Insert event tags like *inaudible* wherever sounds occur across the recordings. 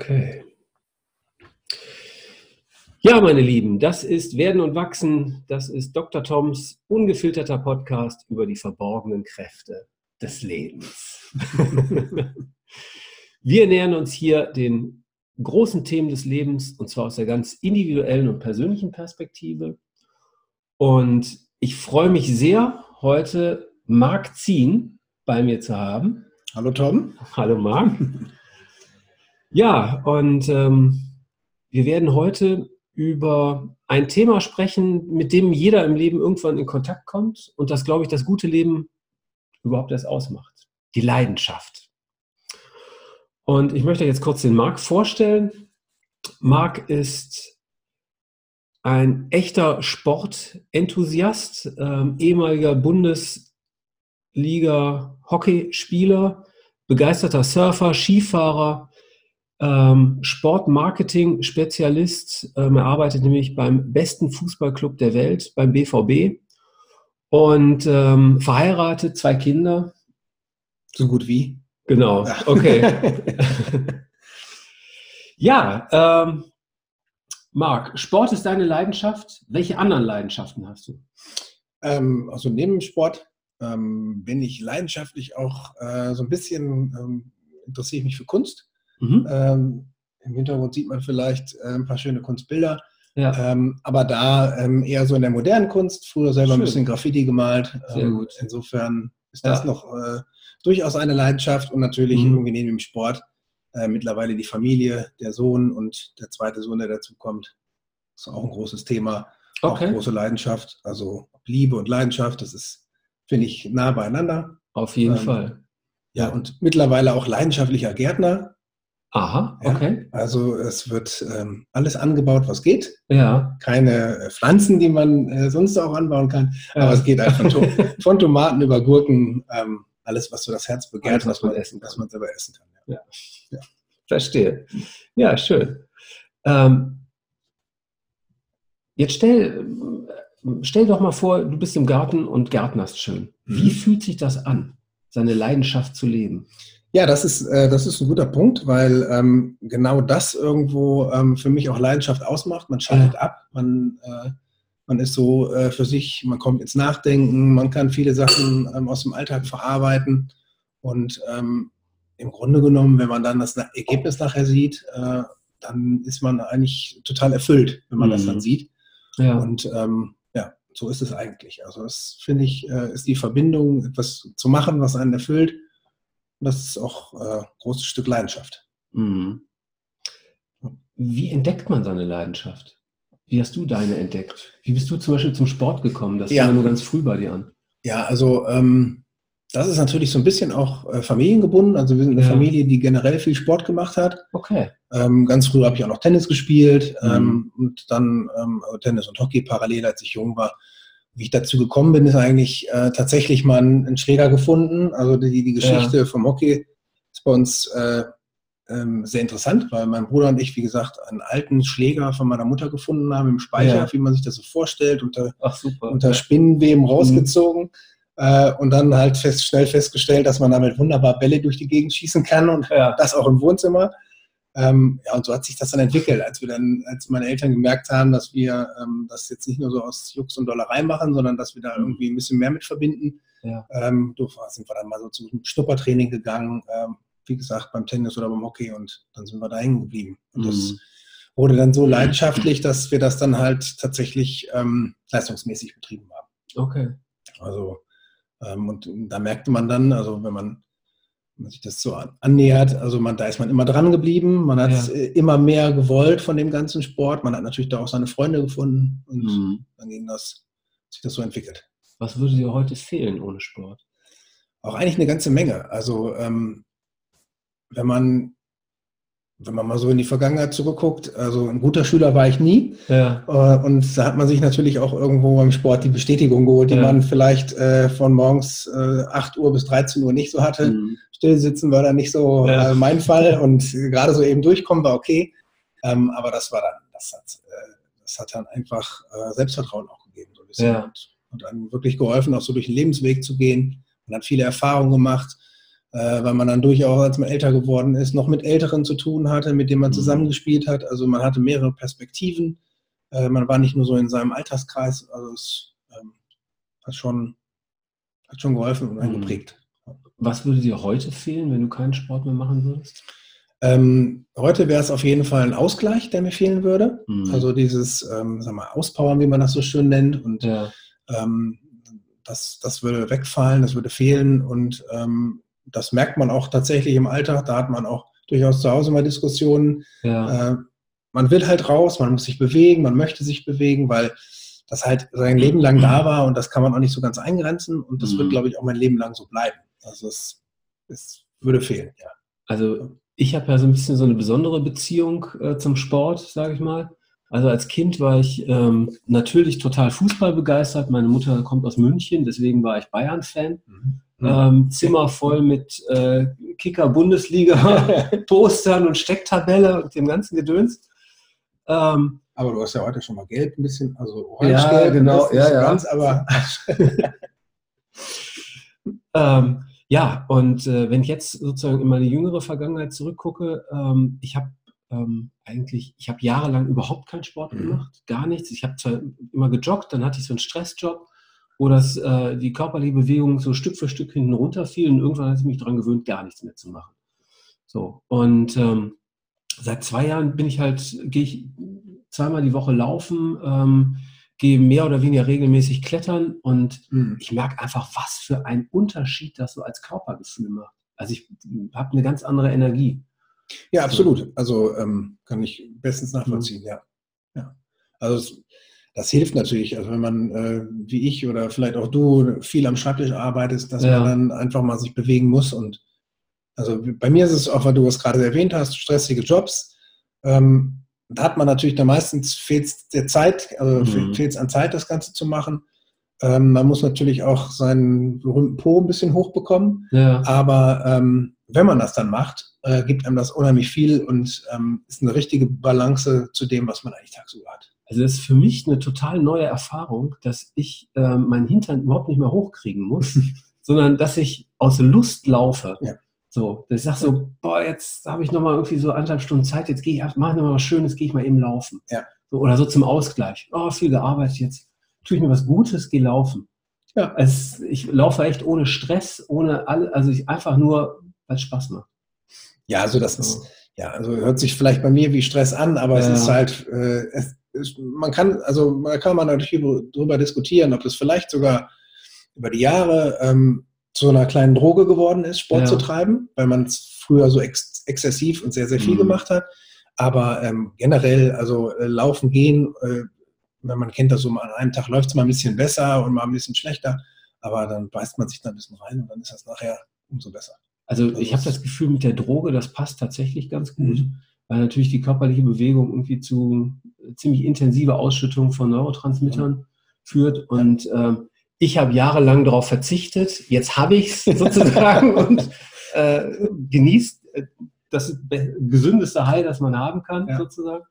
Okay. Ja, meine Lieben, das ist Werden und Wachsen. Das ist Dr. Toms ungefilterter Podcast über die verborgenen Kräfte des Lebens. *laughs* Wir nähern uns hier den großen Themen des Lebens und zwar aus der ganz individuellen und persönlichen Perspektive. Und ich freue mich sehr, heute Marc Zien bei mir zu haben. Hallo Tom. Hallo Marc. Ja, und ähm, wir werden heute über ein Thema sprechen, mit dem jeder im Leben irgendwann in Kontakt kommt und das, glaube ich, das gute Leben überhaupt erst ausmacht. Die Leidenschaft. Und ich möchte jetzt kurz den Marc vorstellen. Marc ist ein echter Sportenthusiast, ähm, ehemaliger Bundesliga-Hockeyspieler, begeisterter Surfer, Skifahrer, ähm, Sportmarketing-Spezialist. Ähm, er arbeitet nämlich beim besten Fußballclub der Welt, beim BVB. Und ähm, verheiratet, zwei Kinder. So gut wie? Genau, okay. *laughs* ja, ähm, Marc, Sport ist deine Leidenschaft. Welche anderen Leidenschaften hast du? Ähm, also neben Sport ähm, bin ich leidenschaftlich auch äh, so ein bisschen, ähm, interessiere ich mich für Kunst. Mhm. Ähm, Im Hintergrund sieht man vielleicht äh, ein paar schöne Kunstbilder. Ja. Ähm, aber da ähm, eher so in der modernen Kunst, früher selber Schön. ein bisschen Graffiti gemalt. Sehr ähm, gut. Insofern ist das ja. noch äh, durchaus eine Leidenschaft und natürlich mhm. neben dem Sport äh, mittlerweile die Familie, der Sohn und der zweite Sohn, der dazu kommt. Ist auch ein großes Thema. Okay. Auch große Leidenschaft. Also Liebe und Leidenschaft, das ist, finde ich, nah beieinander. Auf jeden ähm, Fall. Ja, und mittlerweile auch leidenschaftlicher Gärtner. Aha, okay. Ja, also es wird ähm, alles angebaut, was geht. Ja. Keine äh, Pflanzen, die man äh, sonst auch anbauen kann. Ja. Aber es geht einfach von, *laughs* von Tomaten über Gurken, ähm, alles, was so das Herz begehrt, was man essen, was man selber essen kann. Ja. ja. Verstehe. Ja, schön. Ähm, jetzt stell, stell doch mal vor, du bist im Garten und gärtnerst schön. Wie mhm. fühlt sich das an, seine Leidenschaft zu leben? Ja, das ist, äh, das ist ein guter Punkt, weil ähm, genau das irgendwo ähm, für mich auch Leidenschaft ausmacht. Man schaltet ja. ab, man, äh, man ist so äh, für sich, man kommt ins Nachdenken, man kann viele Sachen ähm, aus dem Alltag verarbeiten. Und ähm, im Grunde genommen, wenn man dann das Ergebnis nachher sieht, äh, dann ist man eigentlich total erfüllt, wenn man mhm. das dann mhm. sieht. Ja. Und ähm, ja, so ist es eigentlich. Also das finde ich, äh, ist die Verbindung, etwas zu machen, was einen erfüllt und das ist auch äh, ein großes Stück Leidenschaft. Mhm. Wie entdeckt man seine Leidenschaft? Wie hast du deine entdeckt? Wie bist du zum Beispiel zum Sport gekommen? Das ja. fing ja nur ganz früh bei dir an. Ja, also ähm, das ist natürlich so ein bisschen auch äh, familiengebunden. Also wir sind eine ja. Familie, die generell viel Sport gemacht hat. Okay. Ähm, ganz früh habe ich auch noch Tennis gespielt mhm. ähm, und dann ähm, Tennis und Hockey parallel, als ich jung war. Wie ich dazu gekommen bin, ist eigentlich äh, tatsächlich mal ein, einen Schläger gefunden. Also die, die Geschichte ja. vom Hockey ist bei uns äh, ähm, sehr interessant, weil mein Bruder und ich, wie gesagt, einen alten Schläger von meiner Mutter gefunden haben im Speicher, ja. wie man sich das so vorstellt, unter, Ach, unter Spinnenweben rausgezogen. Mhm. Äh, und dann halt fest, schnell festgestellt, dass man damit wunderbar Bälle durch die Gegend schießen kann und ja. das auch im Wohnzimmer. Ähm, ja, und so hat sich das dann entwickelt, als wir dann, als meine Eltern gemerkt haben, dass wir ähm, das jetzt nicht nur so aus Jux und Dollerei machen, sondern dass wir da mhm. irgendwie ein bisschen mehr mit verbinden. Ja. Ähm, sind wir dann mal so zum Schnuppertraining gegangen, ähm, wie gesagt, beim Tennis oder beim Hockey und dann sind wir da hängen geblieben. Und das mhm. wurde dann so leidenschaftlich, dass wir das dann halt tatsächlich ähm, leistungsmäßig betrieben haben. Okay. Also, ähm, und da merkte man dann, also wenn man man sich das so annähert, also man, da ist man immer dran geblieben, man hat ja. Äh, immer mehr gewollt von dem ganzen Sport, man hat natürlich da auch seine Freunde gefunden und mhm. dann ging das, sich das so entwickelt. Was würde dir heute fehlen ohne Sport? Auch eigentlich eine ganze Menge. Also ähm, wenn man wenn man mal so in die Vergangenheit zurückguckt, also ein guter Schüler war ich nie. Ja. Äh, und da hat man sich natürlich auch irgendwo beim Sport die Bestätigung geholt, die ja. man vielleicht äh, von morgens äh, 8 Uhr bis 13 Uhr nicht so hatte. Mhm. Stillsitzen war dann nicht so ja. mein Fall und gerade so eben durchkommen war okay. Ähm, aber das war dann, das hat, das hat dann einfach Selbstvertrauen auch gegeben, so ein bisschen. Und, und dann wirklich geholfen, auch so durch den Lebensweg zu gehen. Man hat viele Erfahrungen gemacht äh, weil man dann durchaus, als man älter geworden ist, noch mit Älteren zu tun hatte, mit denen man mhm. zusammengespielt hat. Also man hatte mehrere Perspektiven. Äh, man war nicht nur so in seinem Alterskreis. Also es ähm, hat, schon, hat schon geholfen und einen mhm. Was würde dir heute fehlen, wenn du keinen Sport mehr machen würdest? Ähm, heute wäre es auf jeden Fall ein Ausgleich, der mir fehlen würde. Mhm. Also dieses, ähm, sag mal, Auspowern, wie man das so schön nennt. Und ja. ähm, das, das würde wegfallen, das würde fehlen. Und ähm, das merkt man auch tatsächlich im Alltag. Da hat man auch durchaus zu Hause mal Diskussionen. Ja. Äh, man will halt raus, man muss sich bewegen, man möchte sich bewegen, weil das halt sein Leben lang da war und das kann man auch nicht so ganz eingrenzen. Und das mhm. wird, glaube ich, auch mein Leben lang so bleiben. Also es, es würde fehlen, ja. Also ich habe ja so ein bisschen so eine besondere Beziehung äh, zum Sport, sage ich mal. Also als Kind war ich ähm, natürlich total Fußball begeistert. Meine Mutter kommt aus München, deswegen war ich Bayern-Fan. Mhm. Ähm, Zimmer voll mit äh, Kicker-Bundesliga-Postern *laughs* und Stecktabelle und dem ganzen Gedöns. Ähm, aber du hast ja heute schon mal gelb ein bisschen, also Ja, genau, ja, ja. Ganz, aber *laughs* ähm, ja, und äh, wenn ich jetzt sozusagen in meine jüngere Vergangenheit zurückgucke, ähm, ich habe ähm, eigentlich, ich habe jahrelang überhaupt keinen Sport mhm. gemacht, gar nichts. Ich habe zwar immer gejoggt, dann hatte ich so einen Stressjob, wo das, äh, die körperliche Bewegung so Stück für Stück hinten runterfiel und irgendwann hatte ich mich daran gewöhnt, gar nichts mehr zu machen. So, und ähm, seit zwei Jahren bin ich halt, gehe ich zweimal die Woche laufen, ähm, gehe mehr oder weniger regelmäßig klettern und mhm. ich merke einfach, was für ein Unterschied das so als Körpergefühl macht. Also ich habe eine ganz andere Energie. Ja, absolut. Also ähm, kann ich bestens nachvollziehen, mhm. ja. ja. Also es, das hilft natürlich, also wenn man äh, wie ich oder vielleicht auch du viel am Schreibtisch arbeitest, dass ja. man dann einfach mal sich bewegen muss. Und also bei mir ist es auch, weil du es gerade erwähnt hast, stressige Jobs. Ähm, da hat man natürlich dann meistens fehlt es der Zeit, also mhm. fehlt es an Zeit, das Ganze zu machen. Ähm, man muss natürlich auch seinen berühmten Po ein bisschen hochbekommen. Ja. Aber ähm, wenn man das dann macht, äh, gibt einem das unheimlich viel und ähm, ist eine richtige Balance zu dem, was man eigentlich tagsüber hat. Also das ist für mich eine total neue Erfahrung, dass ich äh, meinen Hintern überhaupt nicht mehr hochkriegen muss, *laughs* sondern dass ich aus Lust laufe. Ja. So, dass ich sage so, boah, jetzt habe ich nochmal irgendwie so anderthalb Stunden Zeit, jetzt gehe ich, mache nochmal was Schönes, gehe ich mal eben laufen. Ja. So, oder so zum Ausgleich. Oh, viel gearbeitet jetzt. Tue ich mir was Gutes, gehe laufen. Ja. Es, ich laufe echt ohne Stress, ohne alle, also ich einfach nur, weil es Spaß macht. Ja, also das ist, ja, also hört sich vielleicht bei mir wie Stress an, aber ja. es ist halt, äh, es, man kann, also da kann man natürlich darüber diskutieren, ob das vielleicht sogar über die Jahre ähm, zu einer kleinen Droge geworden ist, Sport ja. zu treiben, weil man es früher so ex exzessiv und sehr, sehr viel mhm. gemacht hat. Aber ähm, generell, also äh, laufen gehen, äh, man kennt das so, an einem Tag läuft es mal ein bisschen besser und mal ein bisschen schlechter, aber dann beißt man sich da ein bisschen rein und dann ist das nachher umso besser. Also, also ich habe das Gefühl, mit der Droge, das passt tatsächlich ganz gut, mhm. Weil natürlich die körperliche Bewegung irgendwie zu äh, ziemlich intensive Ausschüttung von Neurotransmittern mhm. führt und ja. ähm, ich habe jahrelang darauf verzichtet, jetzt habe ich es *laughs* sozusagen und äh, genießt äh, das gesündeste High, das man haben kann, ja. sozusagen.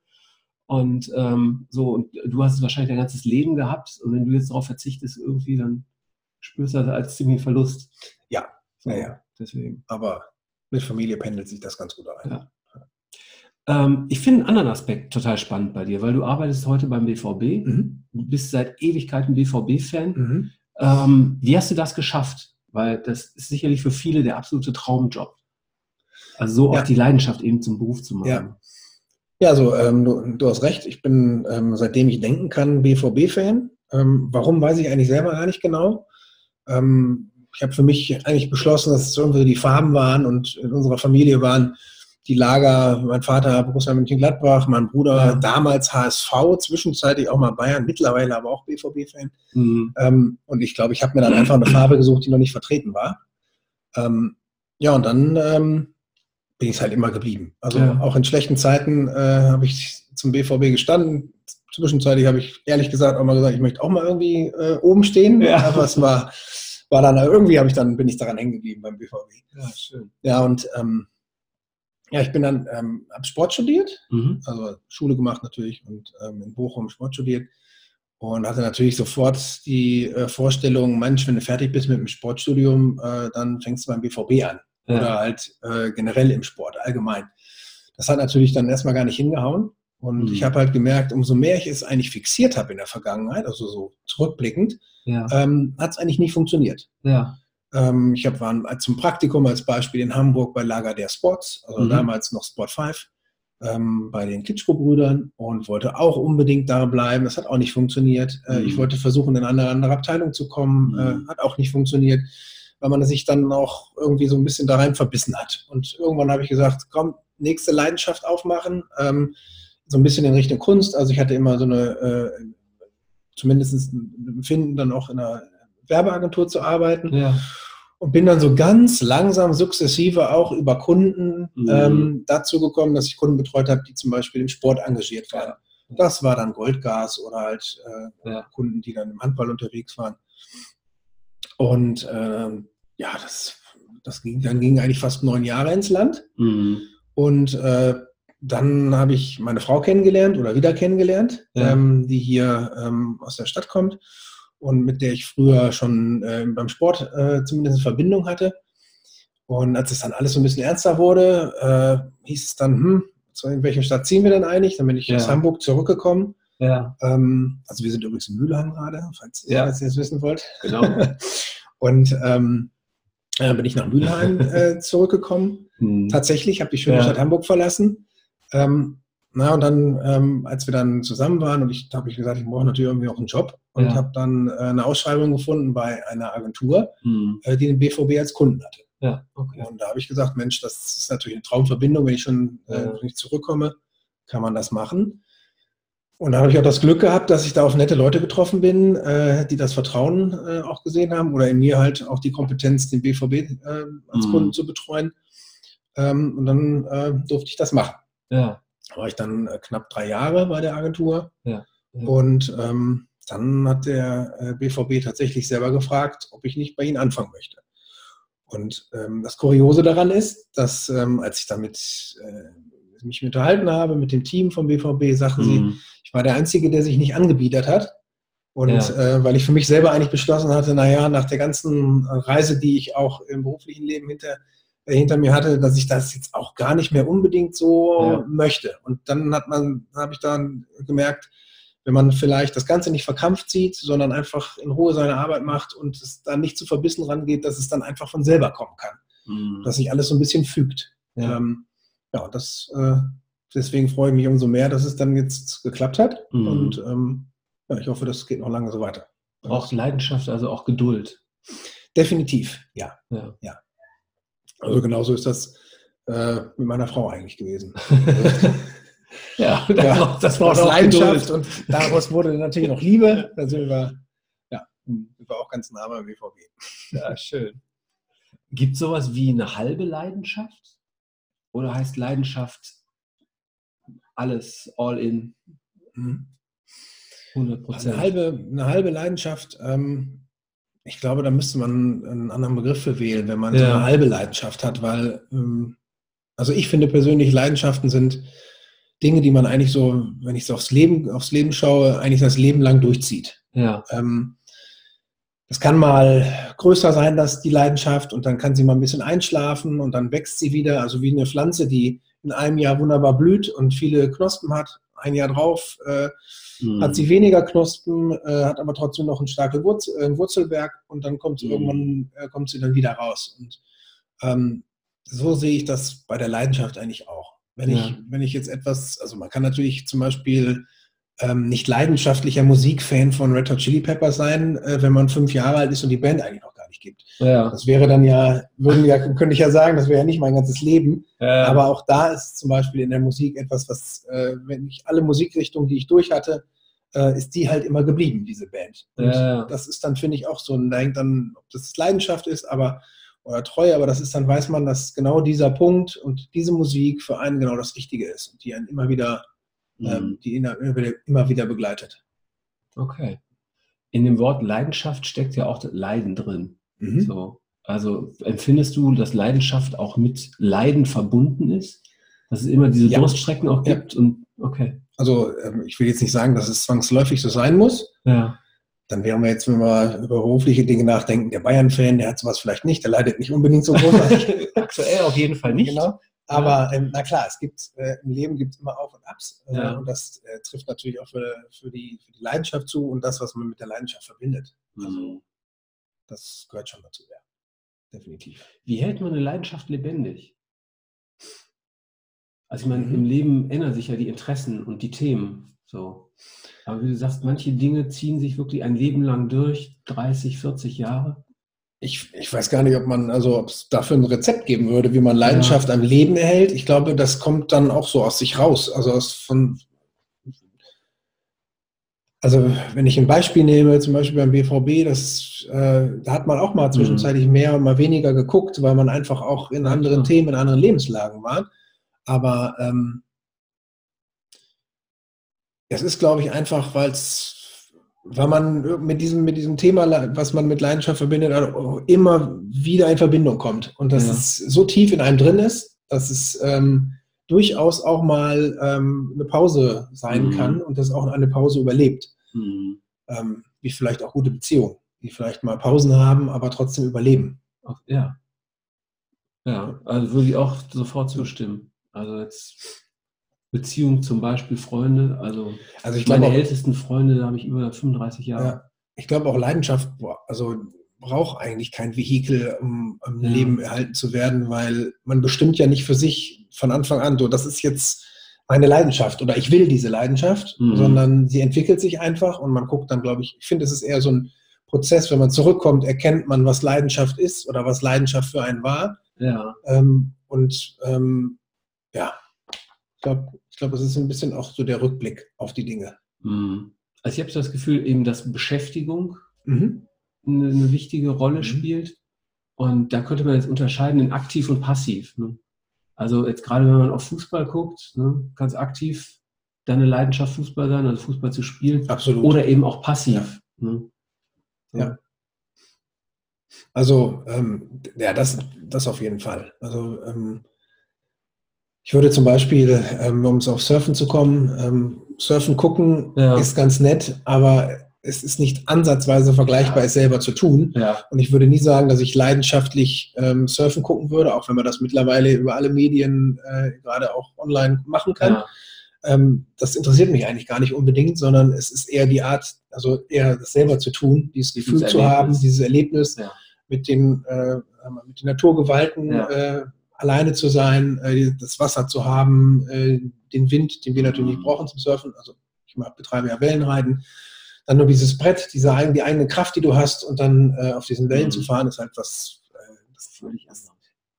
Und ähm, so, und du hast es wahrscheinlich dein ganzes Leben gehabt und wenn du jetzt darauf verzichtest, irgendwie, dann spürst du das als ziemlich Verlust. Ja, so, ja, deswegen. Aber mit Familie pendelt sich das ganz gut ein. Ja. Ähm, ich finde einen anderen Aspekt total spannend bei dir, weil du arbeitest heute beim BVB, mhm. bist seit Ewigkeiten BVB-Fan. Mhm. Ähm, wie hast du das geschafft? Weil das ist sicherlich für viele der absolute Traumjob. Also so ja. auch die Leidenschaft eben zum Beruf zu machen. Ja, ja also ähm, du, du, hast recht. Ich bin, ähm, seitdem ich denken kann, BVB-Fan. Ähm, warum, weiß ich eigentlich selber gar nicht genau. Ähm, ich habe für mich eigentlich beschlossen, dass es irgendwie die Farben waren und in unserer Familie waren die Lager, mein Vater Borussia Mönchengladbach, mein Bruder ja. damals HSV, zwischenzeitlich auch mal Bayern, mittlerweile aber auch BVB-Fan. Mhm. Ähm, und ich glaube, ich habe mir dann einfach eine Farbe gesucht, die noch nicht vertreten war. Ähm, ja, und dann ähm, bin ich halt immer geblieben. Also ja. auch in schlechten Zeiten äh, habe ich zum BVB gestanden. Zwischenzeitlich habe ich ehrlich gesagt auch mal gesagt, ich möchte auch mal irgendwie äh, oben stehen. Ja. Aber es war, war dann irgendwie habe ich dann bin ich daran hängen geblieben beim BVB. Ja, schön. Ja, und ähm, ja, ich bin dann, ähm, habe Sport studiert, mhm. also Schule gemacht natürlich und ähm, in Bochum Sport studiert und hatte natürlich sofort die äh, Vorstellung, Mensch, wenn du fertig bist mit dem Sportstudium, äh, dann fängst du beim BVB an. ja. oder halt äh, generell im Sport allgemein. Das hat natürlich dann erstmal gar nicht hingehauen. Und mhm. ich habe halt gemerkt, umso mehr ich es eigentlich fixiert habe in der Vergangenheit, also so zurückblickend, ja. ähm, hat es eigentlich nicht funktioniert. Ja. Ähm, ich habe war zum Praktikum als Beispiel in Hamburg bei Lager der Sports, also mhm. damals noch Sport 5, ähm, bei den Klitschko-Brüdern und wollte auch unbedingt da bleiben. Das hat auch nicht funktioniert. Äh, mhm. Ich wollte versuchen, in eine andere Abteilung zu kommen, äh, mhm. hat auch nicht funktioniert, weil man sich dann auch irgendwie so ein bisschen da rein verbissen hat. Und irgendwann habe ich gesagt, komm, nächste Leidenschaft aufmachen. Ähm, so ein bisschen in Richtung Kunst. Also ich hatte immer so eine, äh, zumindest ein Empfinden, dann auch in einer Werbeagentur zu arbeiten. Ja. Und bin dann so ganz langsam, sukzessive auch über Kunden mhm. ähm, dazu gekommen, dass ich Kunden betreut habe, die zum Beispiel im Sport engagiert waren. Das war dann Goldgas oder halt äh, ja. Kunden, die dann im Handball unterwegs waren. Und ähm, ja, das, das ging, dann ging eigentlich fast neun Jahre ins Land. Mhm. Und äh, dann habe ich meine Frau kennengelernt oder wieder kennengelernt, ja. ähm, die hier ähm, aus der Stadt kommt und mit der ich früher schon äh, beim Sport äh, zumindest eine Verbindung hatte. Und als es dann alles so ein bisschen ernster wurde, äh, hieß es dann, hm, in welche Stadt ziehen wir denn eigentlich? Dann bin ich ja. aus Hamburg zurückgekommen. Ja. Ähm, also wir sind übrigens in Mülheim gerade, falls, ja. falls ihr es wissen wollt. Genau. *laughs* und ähm, äh, bin ich nach Mülheim äh, *laughs* zurückgekommen. Hm. Tatsächlich, habe die schöne. Stadt Hamburg verlassen ähm, na, und dann, ähm, als wir dann zusammen waren und ich habe ich gesagt, ich brauche natürlich irgendwie auch einen Job und ja. habe dann äh, eine Ausschreibung gefunden bei einer Agentur, mhm. äh, die den BVB als Kunden hatte. Ja, okay. Und da habe ich gesagt, Mensch, das ist natürlich eine Traumverbindung, wenn ich schon äh, wenn ich zurückkomme, kann man das machen. Und da habe ich auch das Glück gehabt, dass ich da auf nette Leute getroffen bin, äh, die das Vertrauen äh, auch gesehen haben oder in mir halt auch die Kompetenz, den BVB äh, als mhm. Kunden zu betreuen. Ähm, und dann äh, durfte ich das machen. Ja. Da war ich dann äh, knapp drei Jahre bei der Agentur. Ja. ja. Und ähm, dann hat der BVB äh, tatsächlich selber gefragt, ob ich nicht bei ihnen anfangen möchte. Und ähm, das Kuriose daran ist, dass ähm, als ich damit äh, mich unterhalten habe mit dem Team vom BVB, sagten mhm. sie, ich war der Einzige, der sich nicht angebietet hat. Und ja. äh, weil ich für mich selber eigentlich beschlossen hatte, naja, nach der ganzen Reise, die ich auch im beruflichen Leben hinter hinter mir hatte, dass ich das jetzt auch gar nicht mehr unbedingt so ja. möchte. Und dann hat man, habe ich dann gemerkt, wenn man vielleicht das Ganze nicht verkrampft sieht, sondern einfach in Ruhe seine Arbeit macht und es dann nicht zu verbissen rangeht, dass es dann einfach von selber kommen kann. Mhm. Dass sich alles so ein bisschen fügt. Ja, ähm, ja das, äh, deswegen freue ich mich umso mehr, dass es dann jetzt geklappt hat. Mhm. Und ähm, ja, ich hoffe, das geht noch lange so weiter. Auch Leidenschaft, also auch Geduld. Definitiv, ja. ja. ja. Also genauso ist das äh, mit meiner Frau eigentlich gewesen. *laughs* ja, das, ja, war, das war aus Leidenschaft und daraus wurde natürlich noch Liebe. Da sind wir, ja, wir auch ganz nah beim BVB. Ja, schön. Gibt es sowas wie eine halbe Leidenschaft? Oder heißt Leidenschaft alles, all in? 100 Prozent. Eine halbe, eine halbe Leidenschaft ähm, ich glaube, da müsste man einen anderen Begriff für wählen, wenn man ja. so eine halbe Leidenschaft hat, weil, ähm, also ich finde persönlich, Leidenschaften sind Dinge, die man eigentlich so, wenn ich so aufs Leben, aufs Leben schaue, eigentlich das Leben lang durchzieht. Ja. Ähm, das kann mal größer sein, dass die Leidenschaft, und dann kann sie mal ein bisschen einschlafen und dann wächst sie wieder, also wie eine Pflanze, die in einem Jahr wunderbar blüht und viele Knospen hat, ein Jahr drauf äh, mhm. hat sie weniger Knospen, äh, hat aber trotzdem noch ein starkes Wurzel, äh, Wurzelwerk und dann kommt sie mhm. irgendwann äh, kommt sie dann wieder raus. Und ähm, so sehe ich das bei der Leidenschaft eigentlich auch. Wenn ja. ich, wenn ich jetzt etwas, also man kann natürlich zum Beispiel ähm, nicht leidenschaftlicher Musikfan von Red Hot Chili Peppers sein, äh, wenn man fünf Jahre alt ist und die Band eigentlich noch nicht gibt. Ja. Das wäre dann ja, würden ja, könnte ich ja sagen, das wäre ja nicht mein ganzes Leben. Ja. Aber auch da ist zum Beispiel in der Musik etwas, was, äh, wenn ich alle Musikrichtungen, die ich durch hatte, äh, ist die halt immer geblieben, diese Band. Und ja. das ist dann, finde ich, auch so ein, dann, ob das Leidenschaft ist, aber oder Treue, aber das ist dann, weiß man, dass genau dieser Punkt und diese Musik für einen genau das Richtige ist und die einen immer wieder ähm, mhm. die immer wieder begleitet. Okay. In dem Wort Leidenschaft steckt ja auch Leiden drin. Mhm. So. Also empfindest du, dass Leidenschaft auch mit Leiden verbunden ist? Dass es immer diese ja. Durststrecken auch gibt? Ja. Und, okay. Also ähm, ich will jetzt nicht sagen, dass es zwangsläufig so sein muss. Ja. dann wären wir jetzt, wenn wir über berufliche Dinge nachdenken, der Bayern-Fan, der hat sowas vielleicht nicht, der leidet nicht unbedingt so großartig. *laughs* Aktuell auf jeden Fall nicht. Genau. Aber ähm, na klar, es gibt äh, im Leben gibt es immer Auf und Abs. Äh, Ja. Und das äh, trifft natürlich auch für, für, die, für die Leidenschaft zu und das, was man mit der Leidenschaft verbindet. Mhm. Das gehört schon dazu, ja. Definitiv. Wie hält man eine Leidenschaft lebendig? Also ich meine, Mhm. im Leben ändern sich ja die Interessen und die Themen. So. Aber wie du sagst, manche Dinge ziehen sich wirklich ein Leben lang durch, 30, 40 Jahre. Ich, ich weiß gar nicht, ob man, also ob es dafür ein Rezept geben würde, wie man Leidenschaft am Leben erhält. Ich glaube, das kommt dann auch so aus sich raus. Also aus von also wenn ich ein Beispiel nehme, zum Beispiel beim BVB, das, äh, da hat man auch mal zwischenzeitlich mehr, mal weniger geguckt, weil man einfach auch in anderen. Themen, in anderen Lebenslagen war. Aber ähm, es ist, glaube ich, einfach, weil es, weil man mit diesem, mit diesem Thema, was man mit Leidenschaft verbindet, auch immer wieder in Verbindung kommt. Und dass Ja. es so tief in einem drin ist, dass es ähm, durchaus auch mal ähm, eine Pause sein Mhm. kann und dass auch eine Pause überlebt. Mhm. Ähm, wie vielleicht auch gute Beziehungen, die vielleicht mal Pausen haben, aber trotzdem überleben. Ja. Ja, also würde ich auch sofort zustimmen. Also jetzt Beziehung zum Beispiel Freunde, also Also ich meine auch, ältesten Freunde, da habe ich über 35 Jahre. Ja. ich glaube auch Leidenschaft, also braucht eigentlich kein Vehikel, um im Ja. Leben erhalten zu werden, weil man bestimmt ja nicht für sich von Anfang an, so, das ist jetzt meine Leidenschaft oder ich will diese Leidenschaft, Mhm. sondern sie entwickelt sich einfach und man guckt dann, glaube ich, ich finde, es ist eher so ein Prozess, wenn man zurückkommt, erkennt man, was Leidenschaft ist oder was Leidenschaft für einen war. Ja. Ähm, und ähm, ja, ich glaube, ich glaub, es ist ein bisschen auch so der Rückblick auf die Dinge. Mhm. Also ich habe so das Gefühl, eben, dass Beschäftigung Mhm. eine, eine wichtige Rolle Mhm. spielt. Und da könnte man jetzt unterscheiden in aktiv und passiv. Ne? Also jetzt gerade wenn man auf Fußball guckt, ne, kann es aktiv deine Leidenschaft Fußball sein, also Fußball zu spielen, Absolut. oder eben auch passiv. Ne? Ja. Also, ähm, ja, das, das auf jeden Fall. Also, ähm, ich würde zum Beispiel, ähm, um es auf Surfen zu kommen, ähm, Surfen gucken Ja. ist ganz nett, aber es ist nicht ansatzweise vergleichbar, es selber zu tun. Ja. Und ich würde nie sagen, dass ich leidenschaftlich ähm, Surfen gucken würde, auch wenn man das mittlerweile über alle Medien äh, gerade auch online machen kann. Ja. Ähm, das interessiert mich eigentlich gar nicht unbedingt, sondern es ist eher die Art, also eher das selber zu tun, dieses Dieses Gefühl zu Erlebnis. haben, dieses Erlebnis Ja. mit den, äh, mit den Naturgewalten äh, alleine zu sein, äh, das Wasser zu haben, äh, den Wind, den wir natürlich Mhm. brauchen zum Surfen. Also ich betreibe ja Wellenreiten. Dann nur dieses Brett, diese die eigene Kraft, die du hast und dann äh, auf diesen Wellen Mhm. zu fahren, ist halt was, äh, das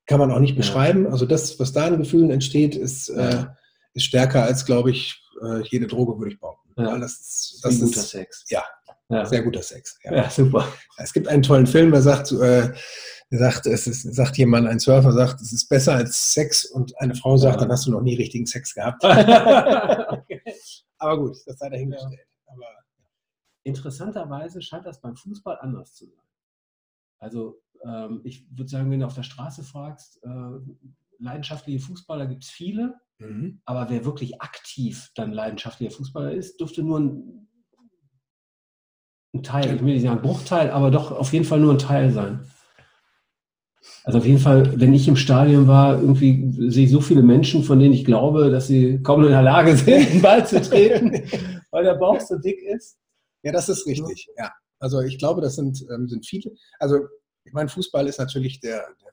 kann man auch nicht beschreiben. Also das, was da an Gefühlen entsteht, ist, äh, ist stärker als, glaube ich, äh, jede Droge, würde ich behaupten. Ja. Das ist, Das ist guter ist Sex. ja. Ja. sehr guter Sex. Ja. ja, super. Es gibt einen tollen Film, der sagt, äh, sagt, es ist, sagt jemand, ein Surfer sagt, es ist besser als Sex und eine Frau sagt, Ja. dann hast du noch nie richtigen Sex gehabt. okay. *laughs* Aber gut, das sei dahingestellt. Interessanterweise scheint das beim Fußball anders zu sein. Also ähm, ich würde sagen, wenn du auf der Straße fragst, äh, leidenschaftliche Fußballer gibt es viele, mhm. aber wer wirklich aktiv dann leidenschaftlicher Fußballer ist, dürfte nur ein, ein Teil, ich will nicht sagen Bruchteil, aber doch auf jeden Fall nur ein Teil sein. Also auf jeden Fall, wenn ich im Stadion war, irgendwie sehe ich so viele Menschen, von denen ich glaube, dass sie kaum in der Lage *laughs* sind, den Ball zu treten, weil der Bauch so dick ist. Ja, das ist richtig. Ja. Also ich glaube, das sind, ähm, sind viele. Also ich meine, Fußball ist natürlich der, der,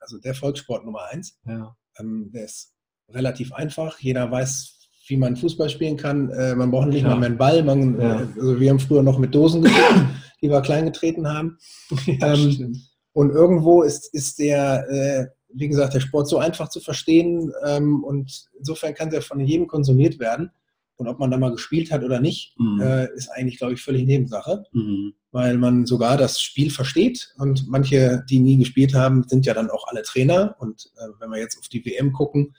also der Volkssport Nummer eins. Ja. Ähm, der ist relativ einfach. Jeder weiß, wie man Fußball spielen kann. Äh, man braucht nicht Ja. mal mehr einen Ball. Man, Ja. äh, also wir haben früher noch mit Dosen gespielt, die wir klein getreten haben. *laughs* Ja, Ähm. Und irgendwo ist, ist der, äh, wie gesagt, der Sport so einfach zu verstehen ähm, und insofern kann der von jedem konsumiert werden. Und ob man da mal gespielt hat oder nicht, Mhm. äh, ist eigentlich, glaube ich, völlig Nebensache, Mhm. weil man sogar das Spiel versteht und manche, die nie gespielt haben, sind ja dann auch alle Trainer. Und äh, wenn wir jetzt auf die WM gucken,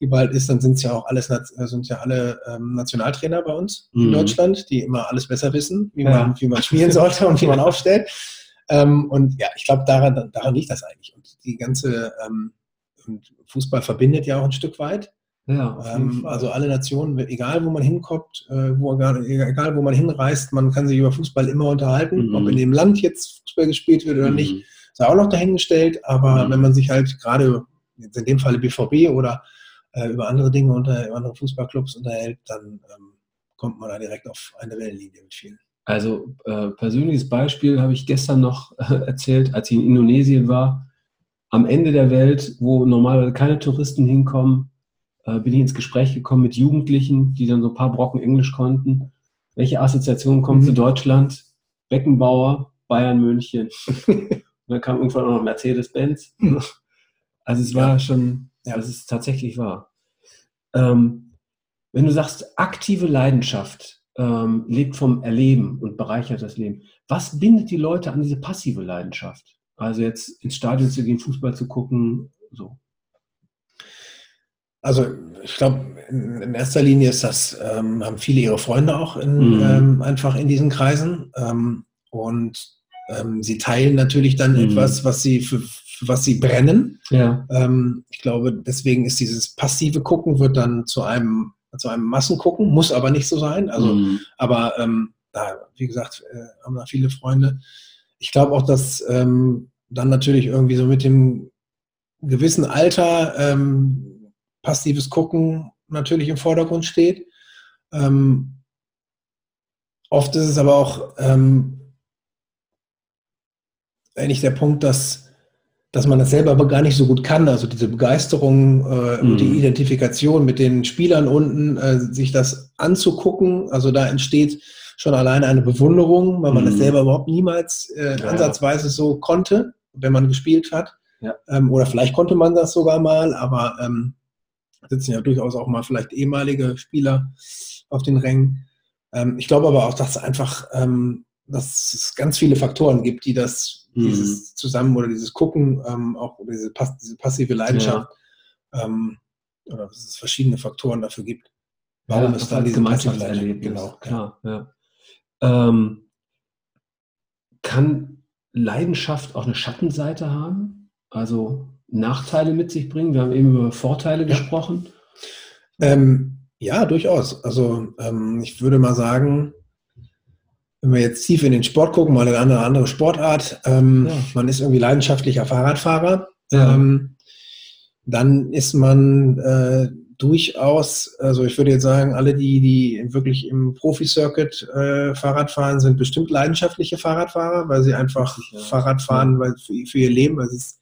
die bald ist, dann sind es ja auch alles, äh, sind ja alle ähm, Nationaltrainer bei uns in Mhm. Deutschland, die immer alles besser wissen, wie, Ja. man, wie man spielen sollte und wie man *laughs* aufstellt. Ähm, und ja, ich glaube, daran, daran liegt das eigentlich. Und die ganze ähm, und Fußball verbindet ja auch ein Stück weit. Ja, ähm, also alle Nationen, egal wo man hinkommt, äh, wo, egal wo man hinreist, man kann sich über Fußball immer unterhalten, mhm. ob in dem Land jetzt Fußball gespielt wird oder mhm. nicht, ist auch noch dahingestellt. Aber mhm. wenn man sich halt gerade in dem Falle BVB oder äh, über andere Dinge unter über andere Fußballclubs unterhält, dann ähm, kommt man da direkt auf eine Wellenlinie mit vielen. Also äh, persönliches Beispiel habe ich gestern noch äh, erzählt, als ich in Indonesien war. Am Ende der Welt, wo normalerweise keine Touristen hinkommen, bin ich ins Gespräch gekommen mit Jugendlichen, die dann so ein paar Brocken Englisch konnten. Welche Assoziation kommt mhm. zu Deutschland? Beckenbauer, Bayern München. *laughs* Und dann kam irgendwann auch noch Mercedes-Benz. Mhm. Also es war schon, ja. das ist tatsächlich wahr. Ähm, wenn du sagst, aktive Leidenschaft ähm, lebt vom Erleben und bereichert das Leben, was bindet die Leute an diese passive Leidenschaft? Also jetzt ins Stadion zu gehen, Fußball zu gucken, so. Also ich glaube, in erster Linie ist das, ähm, haben viele ihre Freunde auch in, mhm. ähm, einfach in diesen Kreisen. Ähm, und ähm, sie teilen natürlich dann mhm. etwas, was sie für, für, was sie brennen. Ja. Ähm, ich glaube, deswegen ist dieses passive Gucken wird dann zu einem, zu einem Massengucken, muss aber nicht so sein. Also, mhm. aber ähm, da, wie gesagt, äh, haben da viele Freunde. Ich glaube auch, dass dann natürlich irgendwie so mit dem gewissen Alter passives Gucken natürlich im Vordergrund steht. Ähm, oft ist es aber auch ähm, eigentlich der Punkt, dass, dass man das selber aber gar nicht so gut kann. Also diese Begeisterung äh, mhm. und die mhm. Identifikation mit den Spielern unten, äh, sich das anzugucken. Also da entsteht schon alleine eine Bewunderung, weil man mhm. das selber überhaupt niemals äh, ja, ansatzweise so konnte, wenn man gespielt hat. Ja. Ähm, oder vielleicht konnte man das sogar mal, aber ähm, sitzen ja durchaus auch mal vielleicht ehemalige Spieler auf den Rängen. Ähm, ich glaube aber auch, dass einfach, ähm, dass es ganz viele Faktoren gibt, die das, mhm. dieses Zusammen oder dieses Gucken, ähm, auch diese, pass diese, passive Leidenschaft, ja. Ähm, oder dass es verschiedene Faktoren dafür gibt. Warum ja, es dann diese Gemeinschaftserlebnis, genau, klar, ja. Ähm, kann Leidenschaft auch eine Schattenseite haben? Also Nachteile mit sich bringen? Wir haben eben über Vorteile ja. gesprochen. Ähm, ja, durchaus. Also ähm, ich würde mal sagen, wenn wir jetzt tief in den Sport gucken, mal eine andere, Sportart, ähm, ja. man ist irgendwie leidenschaftlicher Fahrradfahrer, ja. Ähm, dann ist man äh, durchaus, also ich würde jetzt sagen, alle, die, die wirklich im Profi-Circuit äh, Fahrrad fahren, sind bestimmt leidenschaftliche Fahrradfahrer, weil sie einfach. Fahrrad fahren weil für, für, ihr Leben, weil sie es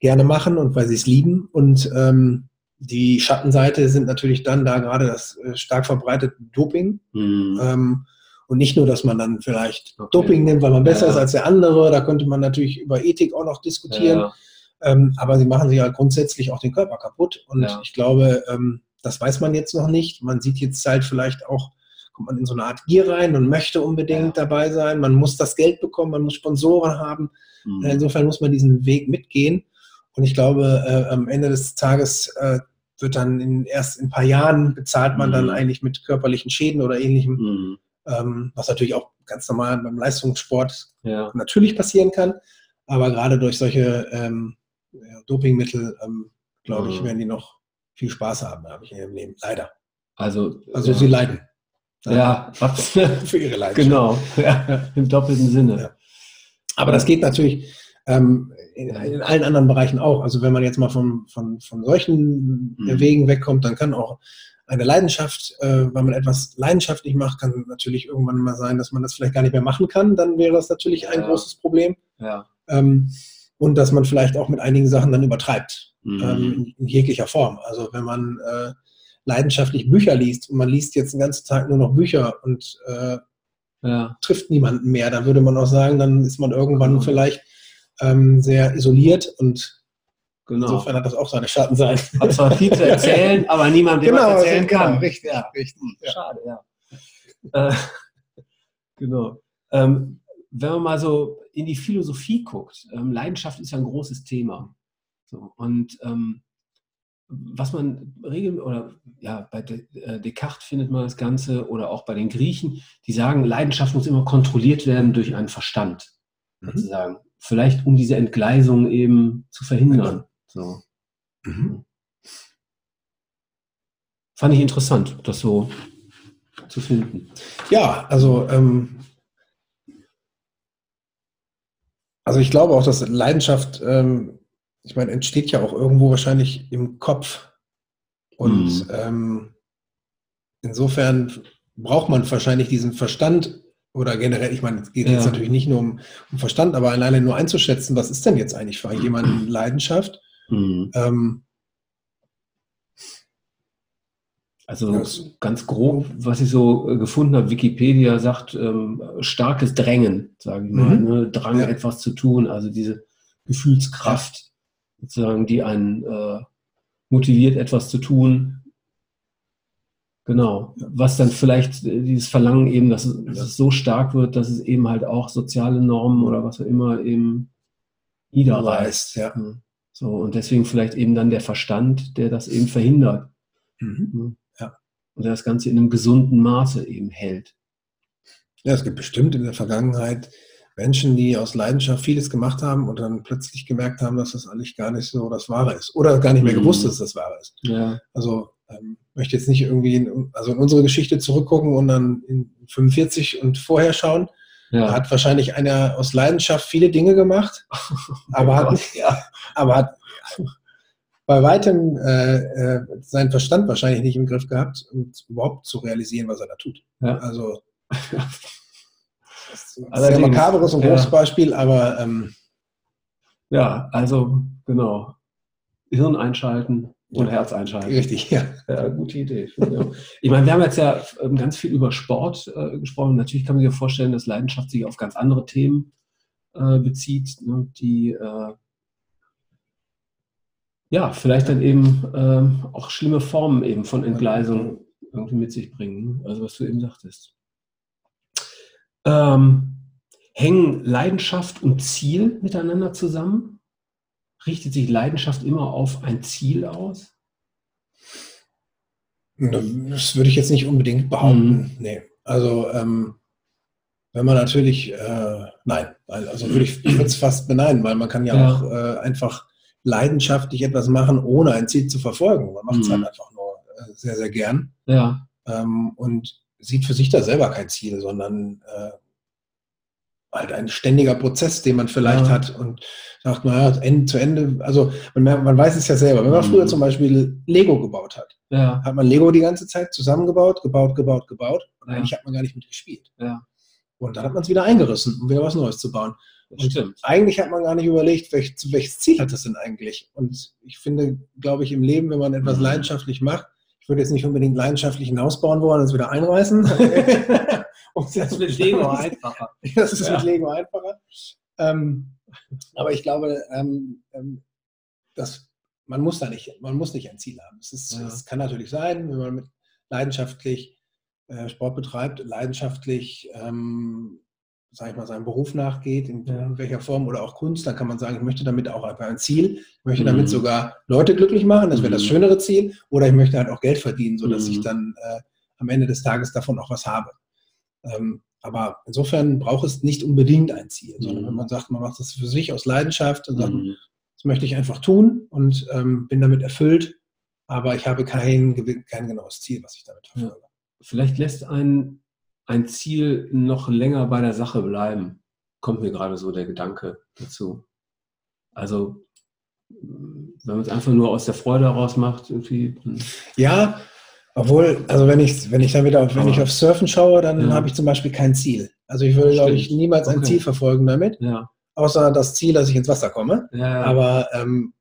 gerne machen und weil sie es lieben. Und ähm, die Schattenseite sind natürlich dann da gerade das äh, stark verbreitete Doping. Mhm. Ähm, und nicht nur, dass man dann vielleicht okay. Doping nimmt, weil man besser ja. ist als der andere. Da könnte man natürlich über Ethik auch noch diskutieren. Ja. Ähm, aber sie machen sich ja grundsätzlich auch den Körper kaputt. Und ja. ich glaube, ähm, das weiß man jetzt noch nicht. Man sieht jetzt halt vielleicht auch, kommt man in so eine Art Gier rein und möchte unbedingt dabei sein. Man muss das Geld bekommen, man muss Sponsoren haben. Mhm. Insofern muss man diesen Weg mitgehen. Und ich glaube, äh, am Ende des Tages äh, wird dann in, erst in ein paar Jahren bezahlt man mhm. dann eigentlich mit körperlichen Schäden oder ähnlichem, mhm. ähm, was natürlich auch ganz normal beim Leistungssport ja. natürlich passieren kann. Aber gerade durch solche ähm, Dopingmittel, ähm, glaube mhm. ich, werden die noch viel Spaß haben, habe ich in ihrem Leben. Leider. Also, also ja. sie leiden. Ja, *laughs* für ihre Leidenschaft. Genau, *laughs* ja, im doppelten Sinne. Ja. Aber das geht natürlich ähm, in, in, allen anderen Bereichen auch. Also wenn man jetzt mal von, von, von solchen mhm. Wegen wegkommt, dann kann auch eine Leidenschaft, äh, wenn man etwas leidenschaftlich macht, kann natürlich irgendwann mal sein, dass man das vielleicht gar nicht mehr machen kann. Dann wäre das natürlich ein großes Problem. Ja. Ähm, und dass man vielleicht auch mit einigen Sachen dann übertreibt, mhm. ähm, in, in, jeglicher Form. Also wenn man äh, leidenschaftlich Bücher liest und man liest jetzt den ganzen Tag nur noch Bücher und äh, ja. trifft niemanden mehr, dann würde man auch sagen, dann ist man irgendwann mhm. vielleicht ähm, sehr isoliert und genau. insofern hat das auch seine Schattenseiten. Hat zwar viel zu erzählen, aber niemand, dem genau, erzählen genau, kann. Richtig, ja, richtig. Ja. Schade, ja. Äh, *laughs* genau. Ähm, wenn man mal so in die Philosophie guckt, ähm, Leidenschaft ist ja ein großes Thema. So, und ähm, was man regelmäßig, oder ja, bei äh, Descartes findet man das Ganze oder auch bei den Griechen, die sagen, Leidenschaft muss immer kontrolliert werden durch einen Verstand, mhm. sozusagen vielleicht um diese Entgleisung eben zu verhindern. So. Mhm. fand ich interessant, das so zu finden. Ja, also ähm, also ich glaube auch, dass Leidenschaft, ähm, ich meine, entsteht ja auch irgendwo wahrscheinlich im Kopf. Und mhm. ähm, insofern braucht man wahrscheinlich diesen Verstand oder generell, ich meine, es geht ja. jetzt natürlich nicht nur um, um, Verstand, aber alleine nur einzuschätzen, was ist denn jetzt eigentlich für jemanden Leidenschaft? Mhm. Ähm, also ja. ganz grob, was ich so äh, gefunden habe, Wikipedia sagt ähm, starkes Drängen, sage ich mal, mhm. ne? Drang ja. etwas zu tun, also diese Gefühlskraft, sozusagen, die einen äh, motiviert, etwas zu tun, Genau. Was dann vielleicht äh, dieses Verlangen eben, dass es, dass es, so stark wird, dass es eben halt auch soziale Normen oder was auch immer eben niederreißt. Ja. So, und deswegen vielleicht eben dann der Verstand, der das eben verhindert. Mhm. Ja. Und der das Ganze in einem gesunden Maße eben hält. Ja, es gibt bestimmt in der Vergangenheit Menschen, die aus Leidenschaft vieles gemacht haben und dann plötzlich gemerkt haben, dass das eigentlich gar nicht so das Wahre ist. Oder gar nicht mehr mhm. gewusst, dass das Wahre ist. Ja. Also ähm, möchte jetzt nicht irgendwie in, also in unsere Geschichte zurückgucken und dann in 45 und vorher schauen. Ja. Da hat wahrscheinlich einer aus Leidenschaft viele Dinge gemacht, *laughs* aber, hat, ja. aber hat bei weitem äh, äh, seinen Verstand wahrscheinlich nicht im Griff gehabt, um überhaupt zu realisieren, was er da tut. Ja. Also *laughs* das ist ein makaberes und großes Beispiel, aber ähm, ja, also genau. Hirn einschalten, und Herz einschalten. Richtig, ja. ja gute Idee. Ich meine, wir haben jetzt ja ähm, ganz viel über Sport äh, gesprochen. Natürlich kann man sich vorstellen, dass Leidenschaft sich auf ganz andere Themen äh, bezieht, ne, die äh, ja vielleicht dann eben ähm, auch schlimme Formen eben von Entgleisung irgendwie mit sich bringen. Also was du eben sagtest. Ähm, hängen Leidenschaft und Ziel miteinander zusammen? Richtet sich Leidenschaft immer auf ein Ziel aus? Das würde ich jetzt nicht unbedingt behaupten. Mhm. Nee. Also ähm, wenn man natürlich, äh, nein, also würde ich, ich würde es fast beneiden, weil man kann ja, ja. auch äh, einfach leidenschaftlich etwas machen, ohne ein Ziel zu verfolgen. Man macht es mhm. halt einfach nur äh, sehr, sehr gern. Ja. Ähm, und sieht für sich da selber kein Ziel, sondern äh, halt ein ständiger Prozess, den man vielleicht ja. hat und sagt, naja, Ende zu Ende, also man, man weiß es ja selber, wenn man mhm. früher zum Beispiel Lego gebaut hat, ja. hat man Lego die ganze Zeit zusammengebaut, gebaut, gebaut, gebaut und ja. eigentlich hat man gar nicht mitgespielt. Und dann hat man es wieder eingerissen, um wieder was Neues zu bauen. Und stimmt. eigentlich hat man gar nicht überlegt, welch, welches Ziel hat das denn eigentlich? Und ich finde, glaube ich, im Leben, wenn man etwas mhm. leidenschaftlich macht, ich würde jetzt nicht unbedingt leidenschaftlich ein Haus bauen wollen und es wieder einreißen. *laughs* *laughs* Und das ist mit Lego einfacher. *laughs* Das ist ja. mit Lego einfacher. Ähm, aber ich glaube, ähm, ähm, dass man muss da nicht, man muss nicht ein Ziel haben. Es, ist, ja. es kann natürlich sein, wenn man mit leidenschaftlich äh, Sport betreibt, leidenschaftlich, ähm, sage ich mal, seinem Beruf nachgeht, in, ja. in, welcher Form oder auch Kunst, dann kann man sagen, ich möchte damit auch ein Ziel, ich möchte mhm. damit sogar Leute glücklich machen, das wäre mhm. das schönere Ziel, oder ich möchte halt auch Geld verdienen, sodass mhm. ich dann äh, am Ende des Tages davon auch was habe. Ähm, aber insofern braucht es nicht unbedingt ein Ziel, sondern wenn mhm. man sagt, man macht das für sich aus Leidenschaft und sagt, mhm. das möchte ich einfach tun und ähm, bin damit erfüllt, aber ich habe kein, kein genaues Ziel, was ich damit verfolge. Vielleicht lässt ein, ein Ziel noch länger bei der Sache bleiben, kommt mir gerade so der Gedanke dazu. Also wenn man es einfach nur aus der Freude heraus macht, irgendwie. Ja, obwohl, also wenn ich, wenn ich dann wieder auf, wenn ich auf Surfen schaue, dann ja. habe ich zum Beispiel kein Ziel. Also ich würde, glaube ich, niemals okay. ein Ziel verfolgen damit. Ja. Außer das Ziel, dass ich ins Wasser komme. Ja. Aber ähm,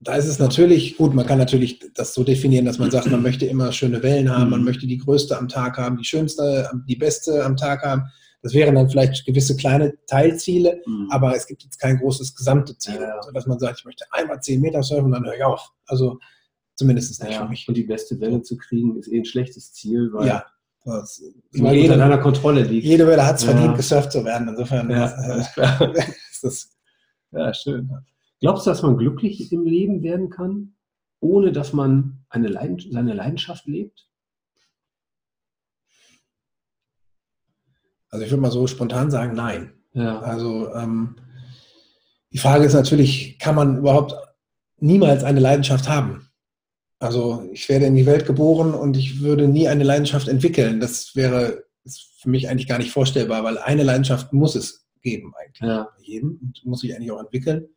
da ist es natürlich, gut, man kann natürlich das so definieren, dass man sagt, man möchte immer schöne Wellen haben, man mhm. möchte die größte am Tag haben, die schönste, die beste am Tag haben. Das wären dann vielleicht gewisse kleine Teilziele, mhm. aber es gibt jetzt kein großes gesamte Ziel, ja, sodass man sagt, ich möchte einmal zehn Meter surfen und dann höre ich auf. Also Zumindest nicht ja, für mich. Und die beste Welle zu kriegen, ist eh ein schlechtes Ziel, weil ja, das, weil jede, unter deiner Kontrolle liegt. Jede Welle hat es ja. verdient, gesurft zu werden. Insofern ja, ist, äh, *laughs* ist das. Ja, schön. Glaubst du, dass man glücklich im Leben werden kann, ohne dass man eine Leiden, seine Leidenschaft lebt? Also ich würde mal so spontan sagen, nein. Ja. Also ähm, die Frage ist natürlich, kann man überhaupt niemals eine Leidenschaft haben? Also ich werde in die Welt geboren und ich würde nie eine Leidenschaft entwickeln. Das wäre für mich eigentlich gar nicht vorstellbar, weil eine Leidenschaft muss es geben eigentlich Ja. bei jedem und muss sich eigentlich auch entwickeln.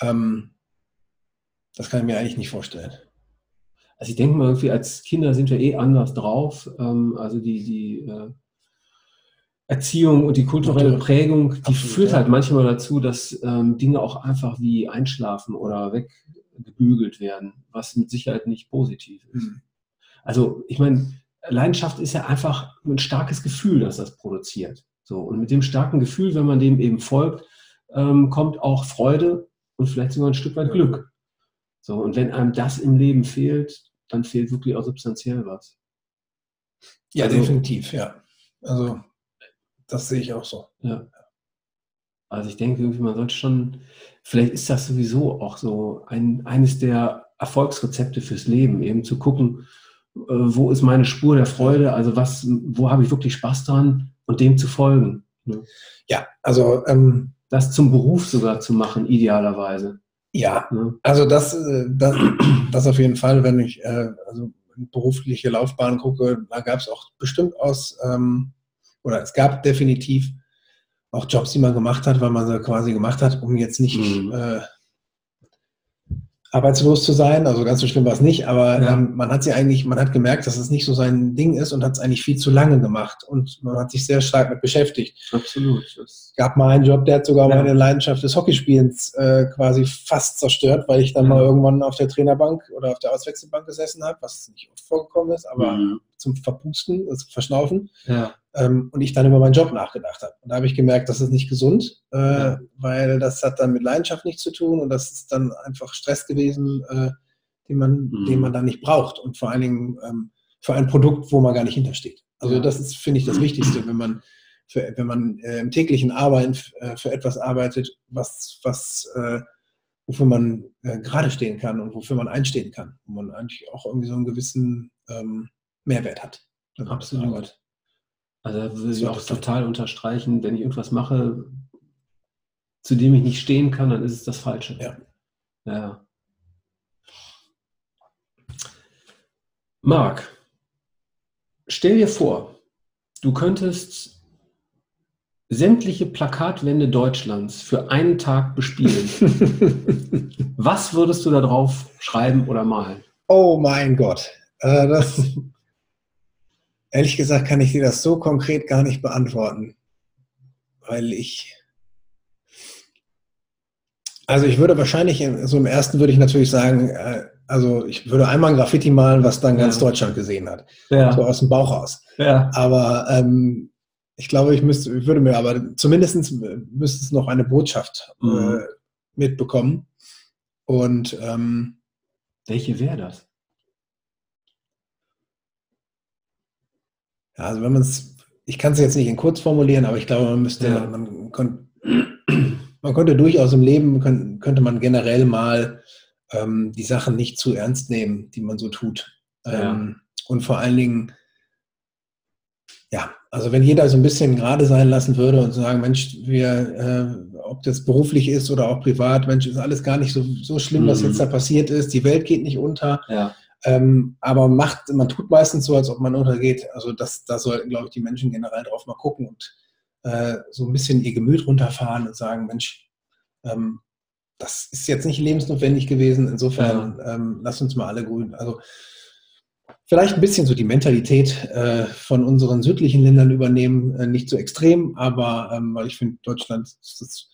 Ähm, das kann ich mir eigentlich nicht vorstellen. Also ich denke mal, irgendwie als Kinder sind wir eh anders drauf. Ähm, also die, die äh, Erziehung und die kulturelle Natürlich. Prägung, die Absolut, führt ja. halt manchmal dazu, dass ähm, Dinge auch einfach wie einschlafen oder weggebügelt werden, was mit Sicherheit nicht positiv ist. Mhm. Also ich meine, Leidenschaft ist ja einfach ein starkes Gefühl, das das produziert. So und mit dem starken Gefühl, wenn man dem eben folgt, ähm, kommt auch Freude und vielleicht sogar ein Stück weit. Glück. So und wenn einem das im Leben fehlt, dann fehlt wirklich auch substanziell was. Ja, Also- definitiv, ja. Also das sehe ich auch so. Ja. Also ich denke, irgendwie, man sollte schon, vielleicht ist das sowieso auch so ein, eines der Erfolgsrezepte fürs Leben, eben zu gucken, äh, wo ist meine Spur der Freude, also was, wo habe ich wirklich Spaß dran und dem zu folgen. Ne? Ja, also ähm, Das zum Beruf sogar zu machen, idealerweise. ja, Ne? Also das, äh, das, das auf jeden Fall, wenn ich äh, also berufliche Laufbahn gucke, da gab es auch bestimmt aus, ähm, oder es gab definitiv auch Jobs, die man gemacht hat, weil man sie quasi gemacht hat, um jetzt nicht Mhm. äh, arbeitslos zu sein. Also ganz so schlimm war es nicht, aber Ja. ähm, man hat sie eigentlich, man hat gemerkt, dass es nicht so sein Ding ist und hat es eigentlich viel zu lange gemacht und man hat sich sehr stark mit beschäftigt Absolut. Das, gab mal einen Job, der hat sogar Ja. meine Leidenschaft des Hockeyspielens äh, quasi fast zerstört, weil ich dann Ja. mal irgendwann auf der Trainerbank oder auf der Auswechselbank gesessen habe, was nicht oft vorgekommen ist, aber Mhm. zum Verpusten, also Verschnaufen, ja. Ähm, und ich dann über meinen Job nachgedacht habe. Und da habe ich gemerkt, das ist nicht gesund, äh, Ja. weil das hat dann mit Leidenschaft nichts zu tun und das ist dann einfach Stress gewesen, äh, den, man, Mhm. den man dann nicht braucht und vor allen Dingen ähm, für ein Produkt, wo man gar nicht hintersteht. Also Ja. das ist, finde ich, das Wichtigste, wenn man für, wenn man äh, im täglichen Arbeiten äh, für etwas arbeitet, was, was äh, wofür man äh, gerade stehen kann und wofür man einstehen kann, wo man eigentlich auch irgendwie so einen gewissen ähm, Mehrwert hat. Absolut. Also da würde ich auch total unterstreichen, wenn ich irgendwas mache, zu dem ich nicht stehen kann, dann ist es das Falsche. Ja. Ja. Marc, stell dir vor, du könntest sämtliche Plakatwände Deutschlands für einen Tag bespielen. *laughs* Was würdest du da drauf schreiben oder malen? Oh mein Gott. Äh, das, ehrlich gesagt kann ich dir das so konkret gar nicht beantworten. Weil ich. Also ich würde wahrscheinlich, in- so im ersten würde ich natürlich sagen, äh, also ich würde einmal ein Graffiti malen, was dann ganz Ja. Deutschland gesehen hat. Ja, So aus dem Bauch raus. ja. Aber ähm, ich glaube, ich müsste, ich würde mir aber zumindest müsste es noch eine Botschaft äh, Mhm. mitbekommen. Und ähm, Welche wäre das? Ja, also wenn man es, ich kann es jetzt nicht in kurz formulieren, aber ich glaube, man müsste, Ja. man, kon, *clears throat* man könnte durchaus im Leben, kön- könnte man generell mal ähm, die Sachen nicht zu ernst nehmen, die man so tut. Ja. Ähm, und vor allen Dingen, ja, also wenn jeder so ein bisschen gerade sein lassen würde und sagen, Mensch, wir, äh, ob das beruflich ist oder auch privat, Mensch, ist alles gar nicht so, so schlimm, was Mhm. jetzt da passiert ist. Die Welt geht nicht unter. Ja, Ähm, aber macht, man tut meistens so, als ob man untergeht. Also das, da sollten, glaube ich, die Menschen generell drauf mal gucken und äh, so ein bisschen ihr Gemüt runterfahren und sagen, Mensch, ähm, das ist jetzt nicht lebensnotwendig gewesen. Insofern ähm, lass uns mal alle grün. Also vielleicht ein bisschen so die Mentalität äh, von unseren südlichen Ländern übernehmen, äh, nicht so extrem, aber ähm, weil ich finde, Deutschland ist das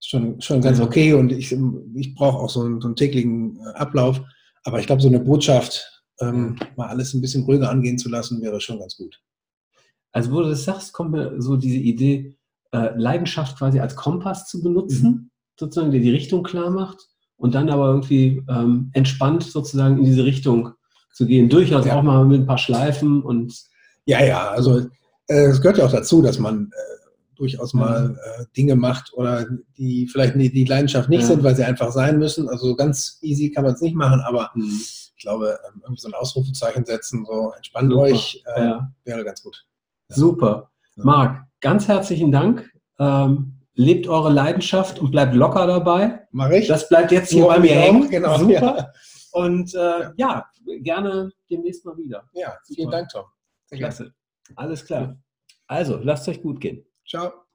schon, schon ganz Ja. okay und ich, ich brauche auch so einen, so einen täglichen äh, Ablauf. Aber ich glaube, so eine Botschaft, ähm, mal alles ein bisschen ruhiger angehen zu lassen, wäre schon ganz gut. Also, wo du das sagst, kommt mir so diese Idee, äh, Leidenschaft quasi als Kompass zu benutzen, sozusagen, der die Richtung klar macht und dann aber irgendwie ähm, entspannt sozusagen in diese Richtung zu gehen. Durchaus Ja. auch mal mit ein paar Schleifen und Ja, ja, also äh, es gehört ja auch dazu, dass man äh, durchaus mal äh, Dinge macht oder die vielleicht nie, die Leidenschaft nicht Ja. sind, weil sie einfach sein müssen. Also ganz easy kann man es nicht machen, aber hm, ich glaube, ähm, irgendwie so ein Ausrufezeichen setzen, so entspannt Super. euch, äh, ja, wäre ganz gut. super. Ja. Marc, ganz herzlichen Dank. Ähm, lebt eure Leidenschaft und bleibt locker dabei. Mach ich? Das bleibt jetzt hier So bei mir hängen. genau, Super. Und äh, ja. gerne demnächst mal wieder. Ja, vielen Super. Dank, Tom. Sehr Klasse. Alles klar. Also, lasst euch gut gehen. Ciao.